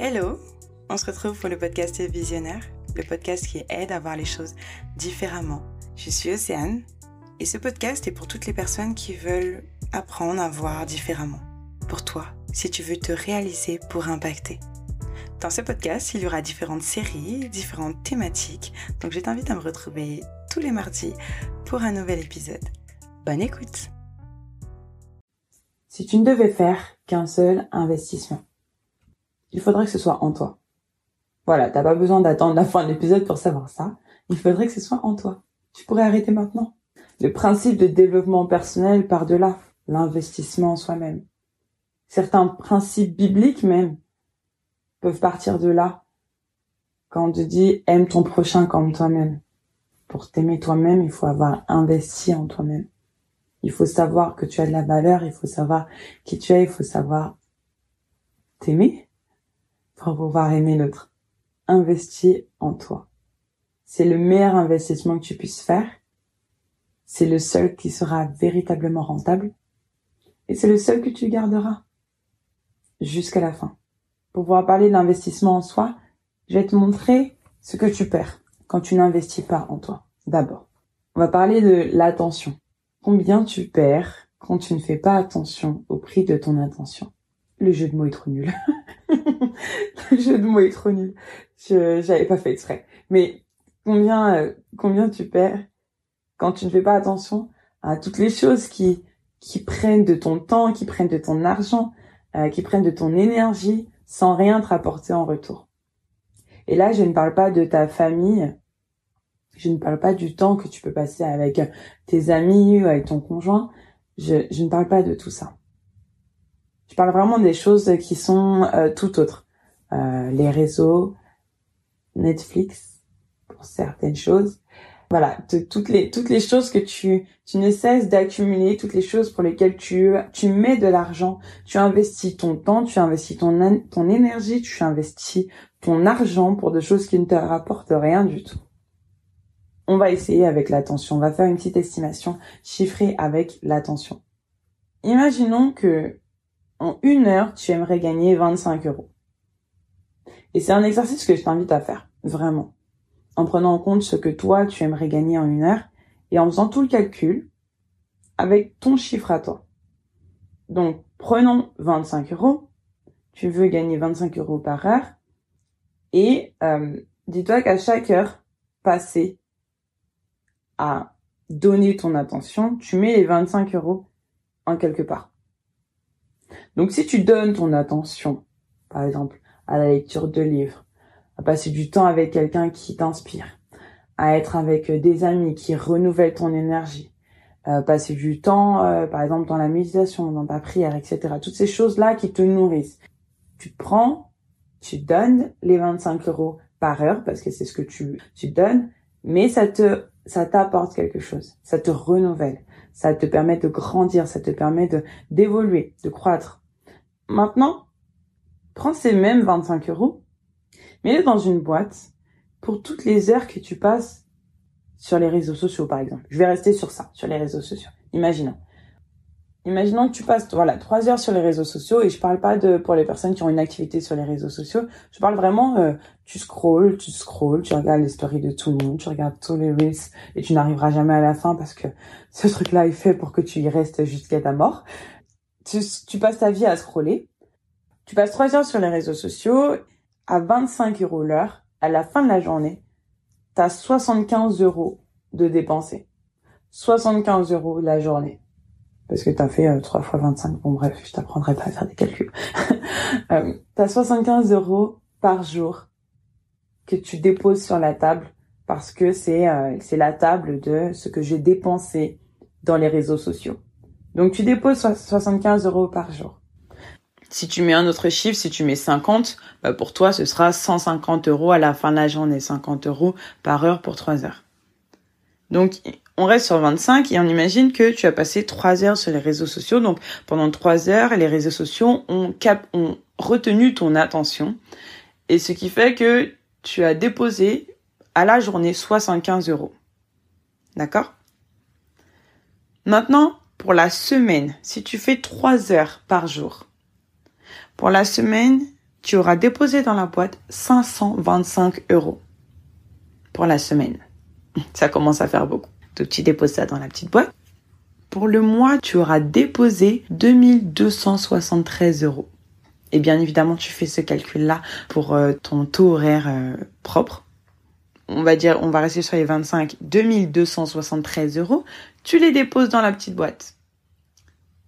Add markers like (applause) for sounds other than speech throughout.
Hello, on se retrouve pour le podcast Visionnaire, le podcast qui aide à voir les choses différemment. Je suis Océane et ce podcast est pour toutes les personnes qui veulent apprendre à voir différemment. Pour toi, si tu veux te réaliser pour impacter. Dans ce podcast, il y aura différentes séries, différentes thématiques, donc je t'invite à me retrouver tous les mardis pour un nouvel épisode. Bonne écoute Si tu ne devais faire qu'un seul investissement, il faudrait que ce soit en toi. Voilà, t'as pas besoin d'attendre la fin de l'épisode pour savoir ça. Il faudrait que ce soit en toi. Tu pourrais arrêter maintenant. Le principe de développement personnel par delà l'investissement en soi-même. Certains principes bibliques même peuvent partir de là. Quand on te dit aime ton prochain comme toi-même. Pour t'aimer toi-même, il faut avoir investi en toi-même. Il faut savoir que tu as de la valeur, il faut savoir qui tu es, il faut savoir t'aimer pour pouvoir aimer l'autre. Investis en toi. C'est le meilleur investissement que tu puisses faire. C'est le seul qui sera véritablement rentable. Et c'est le seul que tu garderas jusqu'à la fin. Pour pouvoir parler d'investissement en soi, je vais te montrer ce que tu perds quand tu n'investis pas en toi. D'abord, on va parler de l'attention. Combien tu perds quand tu ne fais pas attention au prix de ton attention? Le jeu de mots est trop nul. (laughs) le jeu de mots est trop nul. Je j'avais pas fait exprès. Mais combien euh, combien tu perds quand tu ne fais pas attention à toutes les choses qui qui prennent de ton temps, qui prennent de ton argent, euh, qui prennent de ton énergie sans rien te rapporter en retour? Et là, je ne parle pas de ta famille, je ne parle pas du temps que tu peux passer avec tes amis ou avec ton conjoint, je, je ne parle pas de tout ça. Je parle vraiment des choses qui sont euh, tout autres. Euh, les réseaux, Netflix, pour certaines choses, voilà, toutes les toutes les choses que tu tu ne cesses d'accumuler, toutes les choses pour lesquelles tu tu mets de l'argent, tu investis ton temps, tu investis ton ton énergie, tu investis ton argent pour des choses qui ne te rapportent rien du tout. On va essayer avec l'attention, on va faire une petite estimation chiffrée avec l'attention. Imaginons que en une heure, tu aimerais gagner 25 euros. Et c'est un exercice que je t'invite à faire, vraiment en prenant en compte ce que toi, tu aimerais gagner en une heure et en faisant tout le calcul avec ton chiffre à toi. Donc, prenons 25 euros. Tu veux gagner 25 euros par heure. Et euh, dis-toi qu'à chaque heure passée à donner ton attention, tu mets les 25 euros en quelque part. Donc si tu donnes ton attention, par exemple, à la lecture de livres, à passer du temps avec quelqu'un qui t'inspire, à être avec des amis qui renouvellent ton énergie, euh, passer du temps, euh, par exemple, dans la méditation, dans ta prière, etc. Toutes ces choses-là qui te nourrissent. Tu prends, tu donnes les 25 euros par heure parce que c'est ce que tu, tu donnes, mais ça te, ça t'apporte quelque chose. Ça te renouvelle. Ça te permet de grandir. Ça te permet de, d'évoluer, de croître. Maintenant, prends ces mêmes 25 euros Mets-le dans une boîte pour toutes les heures que tu passes sur les réseaux sociaux, par exemple. Je vais rester sur ça, sur les réseaux sociaux. Imaginons. Imaginons que tu passes, voilà, trois heures sur les réseaux sociaux et je parle pas de pour les personnes qui ont une activité sur les réseaux sociaux. Je parle vraiment, euh, tu scrolls, tu scrolls, tu regardes les stories de tout le monde, tu regardes tous les reels et tu n'arriveras jamais à la fin parce que ce truc-là est fait pour que tu y restes jusqu'à ta mort. Tu, tu passes ta vie à scroller. Tu passes trois heures sur les réseaux sociaux à 25 euros l'heure, à la fin de la journée, tu as 75 euros de dépensés. 75 euros la journée. Parce que tu as fait euh, 3 fois 25. Bon bref, je t'apprendrai pas à faire des calculs. (laughs) euh, tu as 75 euros par jour que tu déposes sur la table parce que c'est euh, c'est la table de ce que j'ai dépensé dans les réseaux sociaux. Donc tu déposes 75 euros par jour. Si tu mets un autre chiffre, si tu mets 50, bah pour toi, ce sera 150 euros à la fin de la journée, 50 euros par heure pour 3 heures. Donc, on reste sur 25 et on imagine que tu as passé 3 heures sur les réseaux sociaux. Donc, pendant 3 heures, les réseaux sociaux ont, retenu ton attention. Et ce qui fait que tu as déposé à la journée 75 euros. D'accord? Maintenant, pour la semaine, si tu fais 3 heures par jour, pour la semaine, tu auras déposé dans la boîte 525 euros pour la semaine. (laughs) Ça commence à faire beaucoup. Donc tu déposes ça dans la petite boîte. Pour le mois, tu auras déposé 2273 euros. Et bien évidemment, tu fais ce calcul-là pour euh, ton taux horaire euh, propre. On va dire, on va rester sur les 25, 2273 euros. Tu les déposes dans la petite boîte.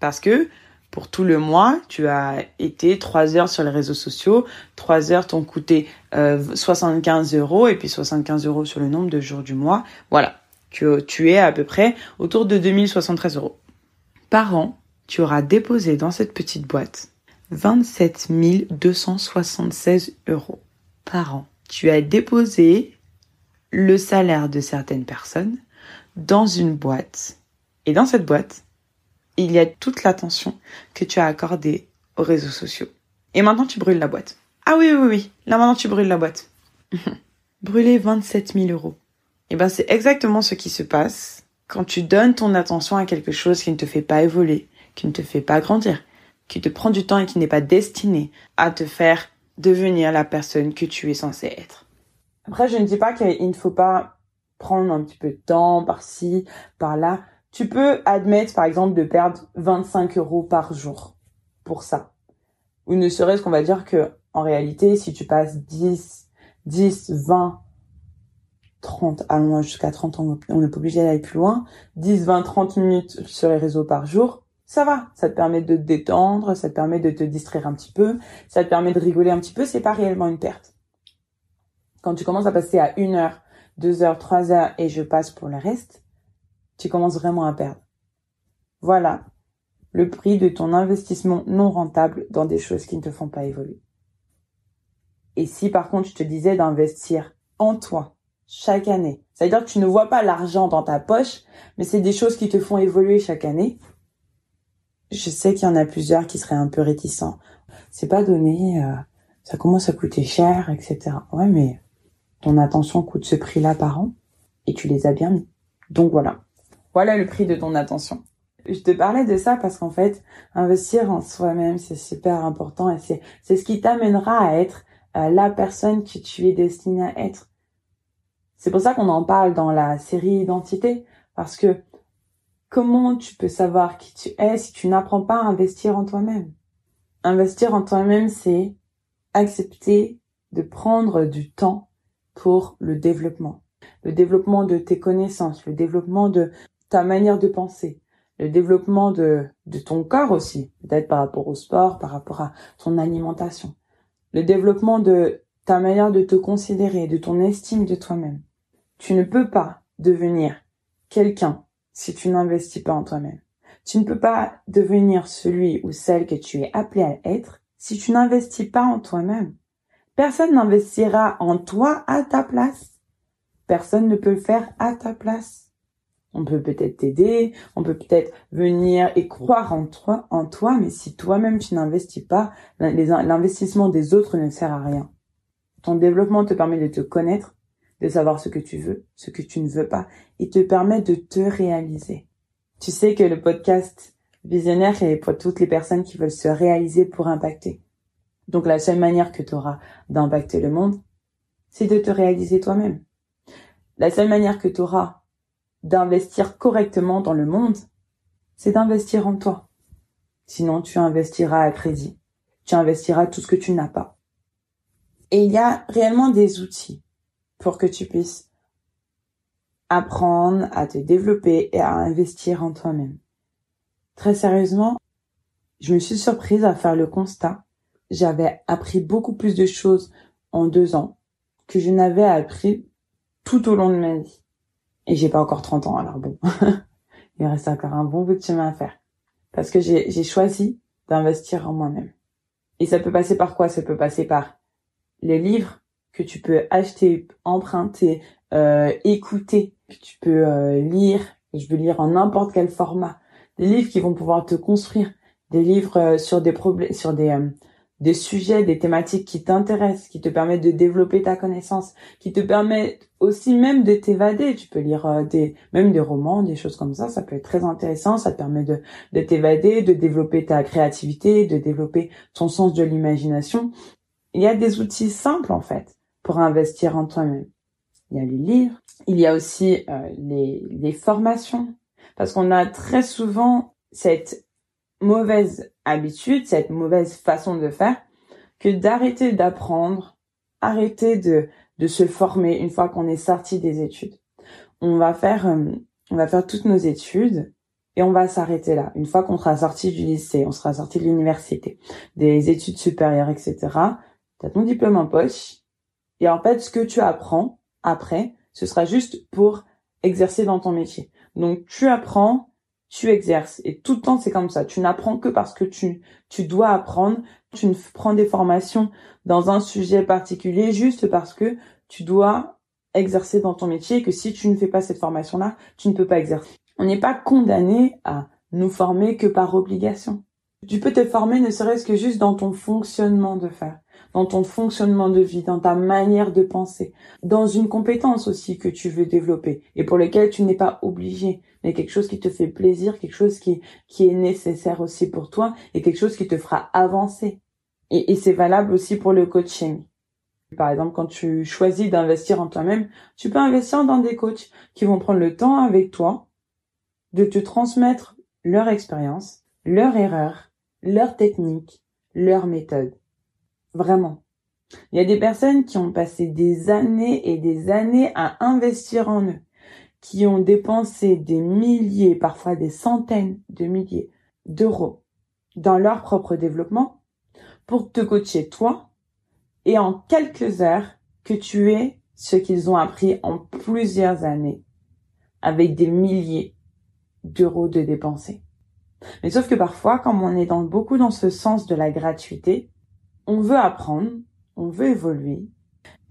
Parce que pour tout le mois, tu as été 3 heures sur les réseaux sociaux. 3 heures t'ont coûté 75 euh, euros et puis 75 euros sur le nombre de jours du mois. Voilà. Tu, es à peu près autour de 2073 euros. Par an, tu auras déposé dans cette petite boîte 27 276 euros par an. Tu as déposé le salaire de certaines personnes dans une boîte. Et dans cette boîte, il y a toute l'attention que tu as accordée aux réseaux sociaux. Et maintenant, tu brûles la boîte. Ah oui, oui, oui. Là, maintenant, tu brûles la boîte. Brûler 27 000 euros. Et eh ben, c'est exactement ce qui se passe quand tu donnes ton attention à quelque chose qui ne te fait pas évoluer, qui ne te fait pas grandir, qui te prend du temps et qui n'est pas destiné à te faire devenir la personne que tu es censé être. Après, je ne dis pas qu'il ne faut pas prendre un petit peu de temps par-ci, par-là. Tu peux admettre, par exemple, de perdre 25 euros par jour pour ça. Ou ne serait-ce qu'on va dire que, en réalité, si tu passes 10, 10, 20, 30, allons jusqu'à 30 ans, on n'est pas obligé d'aller plus loin, 10, 20, 30 minutes sur les réseaux par jour, ça va. Ça te permet de te détendre, ça te permet de te distraire un petit peu, ça te permet de rigoler un petit peu, c'est pas réellement une perte. Quand tu commences à passer à une heure, deux heures, trois heures et je passe pour le reste, tu commences vraiment à perdre. Voilà le prix de ton investissement non rentable dans des choses qui ne te font pas évoluer. Et si par contre je te disais d'investir en toi chaque année, c'est-à-dire que tu ne vois pas l'argent dans ta poche, mais c'est des choses qui te font évoluer chaque année, je sais qu'il y en a plusieurs qui seraient un peu réticents. C'est pas donné, euh, ça commence à coûter cher, etc. Ouais, mais ton attention coûte ce prix-là par an et tu les as bien mis. Donc voilà. Voilà le prix de ton attention. Je te parlais de ça parce qu'en fait, investir en soi-même, c'est super important et c'est, c'est ce qui t'amènera à être euh, la personne que tu es destinée à être. C'est pour ça qu'on en parle dans la série Identité parce que Comment tu peux savoir qui tu es si tu n'apprends pas à investir en toi-même? Investir en toi-même, c'est accepter de prendre du temps pour le développement. Le développement de tes connaissances, le développement de ta manière de penser, le développement de, ton corps aussi, peut-être par rapport au sport, par rapport à ton alimentation. Le développement de ta manière de te considérer, de ton estime de toi-même. Tu ne peux pas devenir quelqu'un si tu n'investis pas en toi-même. Tu ne peux pas devenir celui ou celle que tu es appelé à être si tu n'investis pas en toi-même. Personne n'investira en toi à ta place. Personne ne peut le faire à ta place. On peut peut-être t'aider, on peut peut-être venir et croire en toi, en toi, mais si toi-même tu n'investis pas, l'investissement des autres ne sert à rien. Ton développement te permet de te connaître, de savoir ce que tu veux, ce que tu ne veux pas, et te permet de te réaliser. Tu sais que le podcast visionnaire est pour toutes les personnes qui veulent se réaliser pour impacter. Donc la seule manière que tu auras d'impacter le monde, c'est de te réaliser toi-même. La seule manière que tu auras d'investir correctement dans le monde, c'est d'investir en toi. Sinon, tu investiras à crédit. Tu investiras tout ce que tu n'as pas. Et il y a réellement des outils pour que tu puisses apprendre à te développer et à investir en toi-même. Très sérieusement, je me suis surprise à faire le constat. J'avais appris beaucoup plus de choses en deux ans que je n'avais appris tout au long de ma vie. Et j'ai pas encore 30 ans, alors bon. (laughs) Il reste encore un bon bout de chemin à faire. Parce que j'ai choisi d'investir en moi-même. Et ça peut passer par quoi? Ça peut passer par les livres que tu peux acheter, emprunter, euh, écouter, que tu peux euh, lire. Je veux lire en n'importe quel format. Des livres qui vont pouvoir te construire. Des livres euh, sur des problèmes, sur des des sujets, des thématiques qui t'intéressent, qui te permettent de développer ta connaissance, qui te permettent aussi même de t'évader. Tu peux lire des, même des romans, des choses comme ça. Ça peut être très intéressant. Ça te permet de, de t'évader, de développer ta créativité, de développer ton sens de l'imagination. il y a des outils simples en fait pour investir en toi-même. Il y a les livres, il y a aussi euh, les, les formations, parce qu'on a très souvent cette mauvaise habitude, cette mauvaise façon de faire, que d'arrêter d'apprendre, arrêter de, de se former une fois qu'on est sorti des études. On va faire, euh, on va faire toutes nos études et on va s'arrêter là. Une fois qu'on sera sorti du lycée, on sera sorti de l'université, des études supérieures, etc. Tu as ton diplôme en poche. Et en fait, ce que tu apprends après, ce sera juste pour exercer dans ton métier. Donc, tu apprends, tu exerces. Et tout le temps, c'est comme ça. Tu n'apprends que parce que tu, tu dois apprendre. Tu ne prends des formations dans un sujet particulier juste parce que tu dois exercer dans ton métier et que si tu ne fais pas cette formation-là, tu ne peux pas exercer. On n'est pas condamné à nous former que par obligation. Tu peux te former ne serait-ce que juste dans ton fonctionnement de faire, dans ton fonctionnement de vie, dans ta manière de penser, dans une compétence aussi que tu veux développer et pour laquelle tu n'es pas obligé, mais quelque chose qui te fait plaisir, quelque chose qui, qui est nécessaire aussi pour toi et quelque chose qui te fera avancer. Et, et c'est valable aussi pour le coaching. Par exemple, quand tu choisis d'investir en toi-même, tu peux investir dans des coachs qui vont prendre le temps avec toi de te transmettre leur expérience, leur erreur, leur technique, leur méthode. Vraiment. Il y a des personnes qui ont passé des années et des années à investir en eux, qui ont dépensé des milliers, parfois des centaines de milliers d'euros dans leur propre développement pour te coacher toi et en quelques heures que tu aies ce qu'ils ont appris en plusieurs années avec des milliers d'euros de dépensés. Mais sauf que parfois, comme on est dans beaucoup dans ce sens de la gratuité, on veut apprendre, on veut évoluer,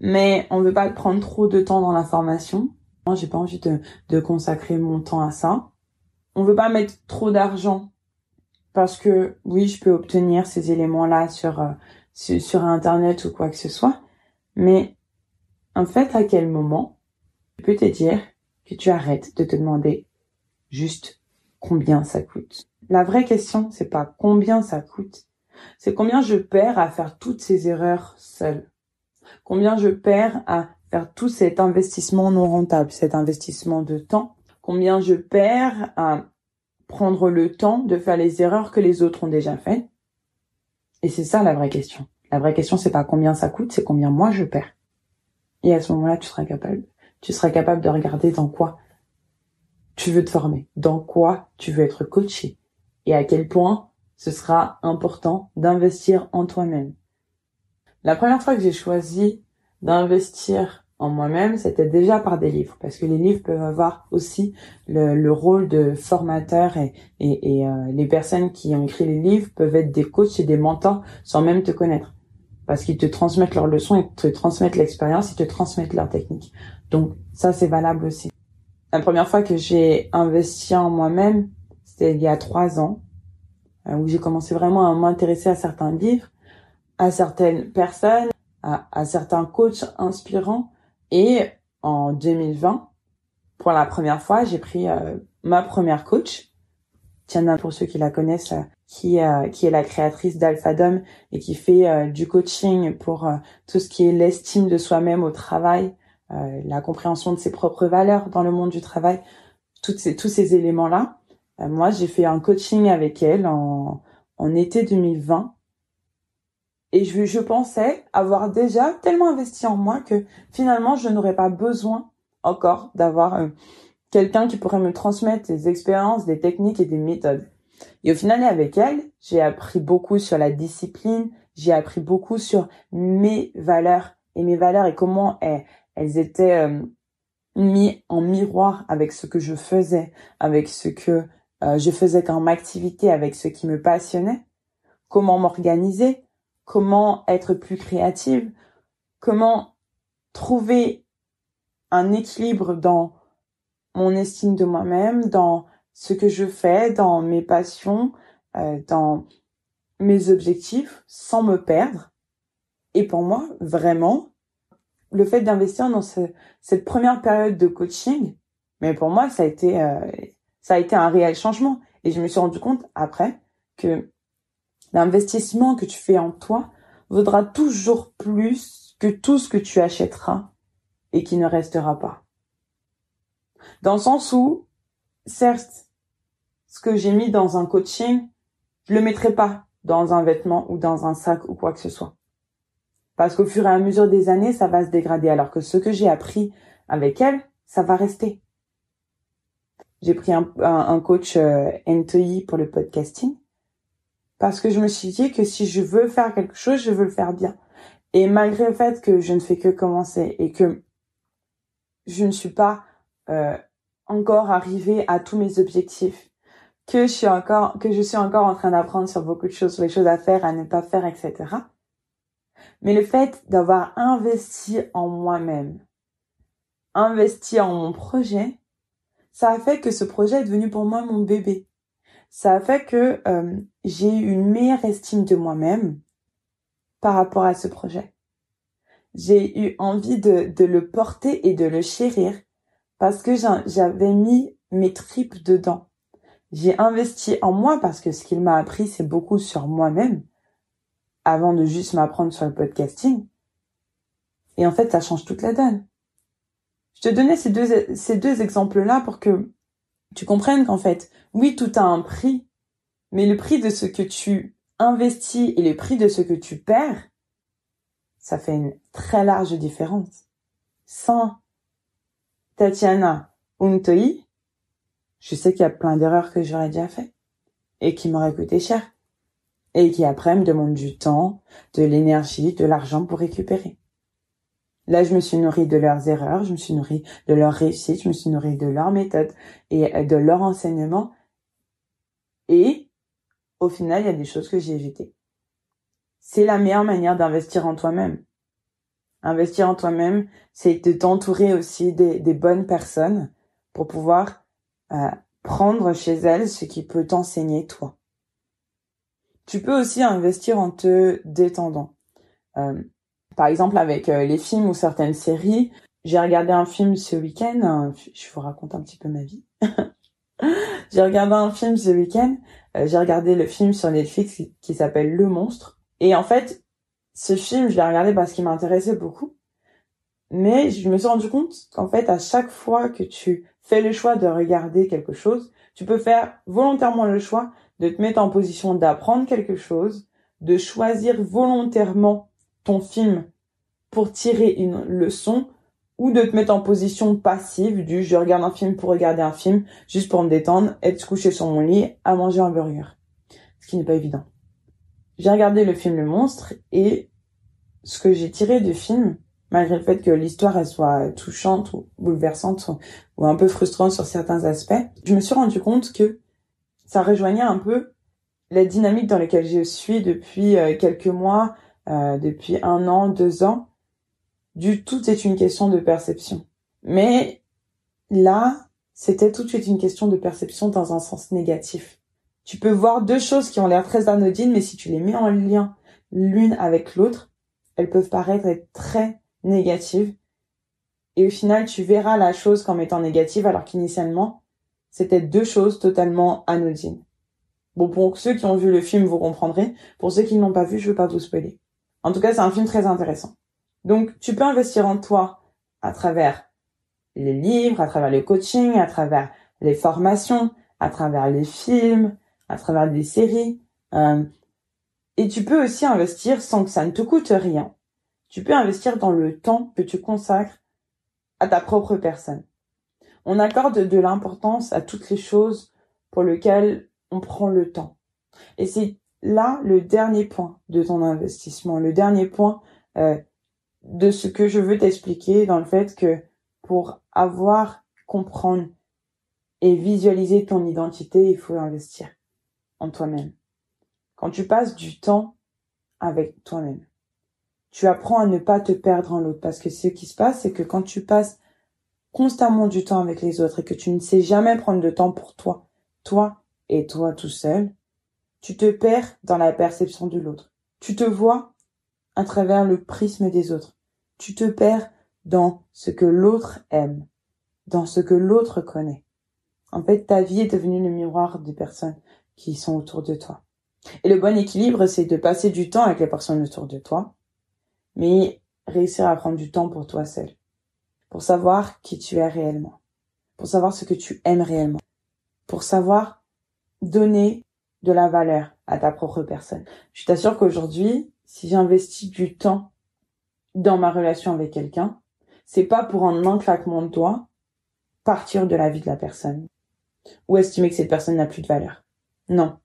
mais on veut pas prendre trop de temps dans la formation. Moi, j'ai pas envie de, de consacrer mon temps à ça. On veut pas mettre trop d'argent parce que oui, je peux obtenir ces éléments-là sur, euh, sur, sur internet ou quoi que ce soit, mais en fait, à quel moment tu peux te dire que tu arrêtes de te demander juste combien ça coûte? La vraie question, c'est pas combien ça coûte, c'est combien je perds à faire toutes ces erreurs seule. Combien je perds à faire tout cet investissement non rentable, cet investissement de temps. Combien je perds à prendre le temps de faire les erreurs que les autres ont déjà faites. Et c'est ça la vraie question. La vraie question, c'est pas combien ça coûte, c'est combien moi je perds. Et à ce moment-là, tu seras capable. Tu seras capable de regarder dans quoi tu veux te former, dans quoi tu veux être coaché et à quel point ce sera important d'investir en toi-même. La première fois que j'ai choisi d'investir en moi-même, c'était déjà par des livres, parce que les livres peuvent avoir aussi le, rôle de formateur et, et, euh, les personnes qui ont écrit les livres peuvent être des coachs et des mentors sans même te connaître, parce qu'ils te transmettent leurs leçons, ils te transmettent l'expérience, ils te transmettent leurs techniques. Donc ça, c'est valable aussi. La première fois que j'ai investi en moi-même, c'était il y a trois ans, où j'ai commencé vraiment à m'intéresser à certains livres, à certaines personnes, à, certains coachs inspirants. Et en 2020, pour la première fois, j'ai pris euh, ma première coach, Tiana pour ceux qui la connaissent, euh, qui, qui est la créatrice d'Alphadom et qui fait du coaching pour tout ce qui est l'estime de soi-même au travail, euh, la compréhension de ses propres valeurs dans le monde du travail, toutes ces, tous ces éléments-là. Euh, moi, j'ai fait un coaching avec elle en, été 2020 et je, je pensais avoir déjà tellement investi en moi que finalement, je n'aurais pas besoin encore d'avoir euh, quelqu'un qui pourrait me transmettre des expériences, des techniques et des méthodes. Et au final, avec elle, j'ai appris beaucoup sur la discipline, j'ai appris beaucoup sur mes valeurs et mes valeurs et comment elles, elles étaient euh, mis en miroir avec ce que je faisais, avec ce que euh, je faisais comme activité, avec ce qui me passionnait. Comment m'organiser, comment être plus créative, comment trouver un équilibre dans mon estime de moi-même, dans ce que je fais, dans mes passions, euh, dans mes objectifs, sans me perdre. Et pour moi, vraiment, le fait d'investir dans cette première période de coaching, mais pour moi, ça a été, euh, ça a été un réel changement. Et je me suis rendu compte après que l'investissement que tu fais en toi vaudra toujours plus que tout ce que tu achèteras et qui ne restera pas. Dans le sens où, certes, ce que j'ai mis dans un coaching, je le mettrai pas dans un vêtement ou dans un sac ou quoi que ce soit. Parce qu'au fur et à mesure des années, ça va se dégrader, alors que ce que j'ai appris avec elle, ça va rester. J'ai pris un, un, coach euh, pour le podcasting parce que je me suis dit que si je veux faire quelque chose, je veux le faire bien. Et malgré le fait que je ne fais que commencer et que je ne suis pas euh, encore arrivée à tous mes objectifs, que je suis encore que je suis encore en train d'apprendre sur beaucoup de choses, sur les choses à faire, à ne pas faire, etc. Mais le fait d'avoir investi en moi-même, investi en mon projet, ça a fait que ce projet est devenu pour moi mon bébé. Ça a fait que euh, j'ai eu une meilleure estime de moi-même par rapport à ce projet. J'ai eu envie de, de le porter et de le chérir parce que j'avais mis mes tripes dedans. J'ai investi en moi parce que ce qu'il m'a appris, c'est beaucoup sur moi-même avant de juste m'apprendre sur le podcasting. Et en fait, ça change toute la donne. Je te donnais ces deux, ces deux exemples-là pour que tu comprennes qu'en fait, oui, tout a un prix, mais le prix de ce que tu investis et le prix de ce que tu perds, ça fait une très large différence. Sans Tatiana Untoi, je sais qu'il y a plein d'erreurs que j'aurais déjà fait et qui m'auraient coûté cher et qui après me demandent du temps, de l'énergie, de l'argent pour récupérer. Là, je me suis nourrie de leurs erreurs, je me suis nourrie de leurs réussites, je me suis nourrie de leurs méthodes et de leur enseignement. Et au final, il y a des choses que j'ai évitées. C'est la meilleure manière d'investir en toi-même. Investir en toi-même, c'est de t'entourer aussi des, bonnes personnes pour pouvoir euh, prendre chez elles ce qui peut t'enseigner toi. Tu peux aussi investir en te détendant. Euh, par exemple, avec euh, les films ou certaines séries, j'ai regardé un film ce week-end. Je vous raconte un petit peu ma vie. (laughs) j'ai regardé un film ce week-end. j'ai regardé le film sur Netflix qui s'appelle Le Monstre. Et en fait, ce film, je l'ai regardé parce qu'il m'intéressait beaucoup. Mais je me suis rendu compte qu'en fait, à chaque fois que tu fais le choix de regarder quelque chose, tu peux faire volontairement le choix de te mettre en position d'apprendre quelque chose, de choisir volontairement ton film pour tirer une leçon, ou de te mettre en position passive du je regarde un film pour regarder un film, juste pour me détendre, être couché sur mon lit, à manger un burger. Ce qui n'est pas évident. J'ai regardé le film Le Monstre et ce que j'ai tiré du film, malgré le fait que l'histoire elle soit touchante ou bouleversante ou un peu frustrante sur certains aspects, je me suis rendu compte que ça rejoignait un peu la dynamique dans laquelle je suis depuis euh, quelques mois, euh, depuis un an, deux ans. Du tout est une question de perception. Mais là, c'était tout de suite une question de perception dans un sens négatif. Tu peux voir deux choses qui ont l'air très anodines, mais si tu les mets en lien l'une avec l'autre, elles peuvent paraître être très négatives. Et au final, tu verras la chose comme étant négative, alors qu'initialement, c'était deux choses totalement anodines. Bon, pour ceux qui ont vu le film, vous comprendrez. Pour ceux qui ne l'ont pas vu, je ne veux pas vous spoiler. En tout cas, c'est un film très intéressant. Donc, tu peux investir en toi à travers les livres, à travers le coaching, à travers les formations, à travers les films, à travers des séries. Euh, et tu peux aussi investir sans que ça ne te coûte rien. Tu peux investir dans le temps que tu consacres à ta propre personne. On accorde de l'importance à toutes les choses pour lesquelles on prend le temps. Et c'est là le dernier point de ton investissement, le dernier point euh, de ce que je veux t'expliquer dans le fait que pour avoir, comprendre et visualiser ton identité, il faut investir en toi-même. Quand tu passes du temps avec toi-même, tu apprends à ne pas te perdre en l'autre parce que ce qui se passe, c'est que quand tu passes constamment du temps avec les autres et que tu ne sais jamais prendre de temps pour toi, toi et toi tout seul, tu te perds dans la perception de l'autre. Tu te vois à travers le prisme des autres. Tu te perds dans ce que l'autre aime, dans ce que l'autre connaît. En fait, ta vie est devenue le miroir des personnes qui sont autour de toi. Et le bon équilibre, c'est de passer du temps avec les personnes autour de toi, mais réussir à prendre du temps pour toi seul, pour savoir qui tu es réellement, pour savoir ce que tu aimes réellement, pour savoir donner de la valeur à ta propre personne. Je t'assure qu'aujourd'hui, si j'investis du temps dans ma relation avec quelqu'un, c'est pas pour un enclaquement de doigts partir de la vie de la personne ou estimer que cette personne n'a plus de valeur. Non.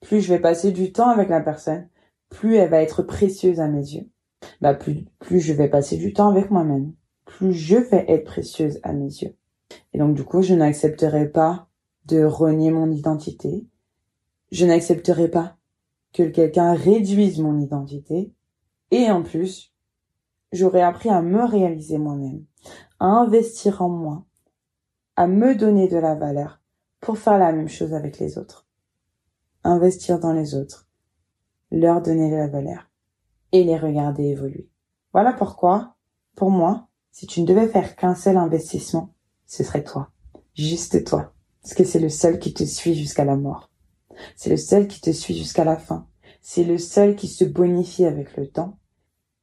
Plus je vais passer du temps avec la personne, plus elle va être précieuse à mes yeux. Bah plus plus je vais passer du temps avec moi-même, plus je vais être précieuse à mes yeux. Et donc du coup, je n'accepterai pas de renier mon identité. Je n'accepterai pas que quelqu'un réduise mon identité. Et en plus, j'aurais appris à me réaliser moi-même, à investir en moi, à me donner de la valeur pour faire la même chose avec les autres. Investir dans les autres, leur donner de la valeur et les regarder évoluer. Voilà pourquoi, pour moi, si tu ne devais faire qu'un seul investissement, ce serait toi. Juste toi. Parce que c'est le seul qui te suit jusqu'à la mort. C'est le seul qui te suit jusqu'à la fin. C'est le seul qui se bonifie avec le temps.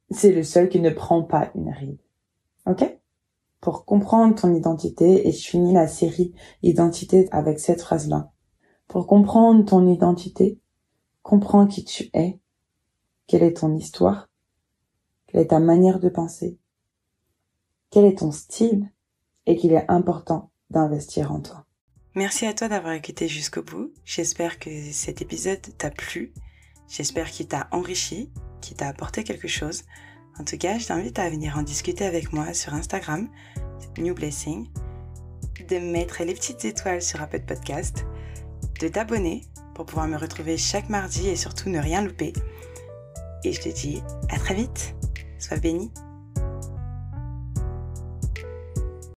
C'est le seul qui ne prend pas une ride. Ok? Pour comprendre ton identité, et je finis la série Identité avec cette phrase-là. Pour comprendre ton identité, comprends qui tu es, quelle est ton histoire, quelle est ta manière de penser, quel est ton style, et qu'il est important d'investir en toi. Merci à toi d'avoir écouté jusqu'au bout. J'espère que cet épisode t'a plu. J'espère qu'il t'a enrichi, qu'il t'a apporté quelque chose. En tout cas, je t'invite à venir en discuter avec moi sur Instagram, New Blessing, de mettre les petites étoiles sur Apple Podcast, de t'abonner pour pouvoir me retrouver chaque mardi et surtout ne rien louper. Et je te dis à très vite. Sois béni.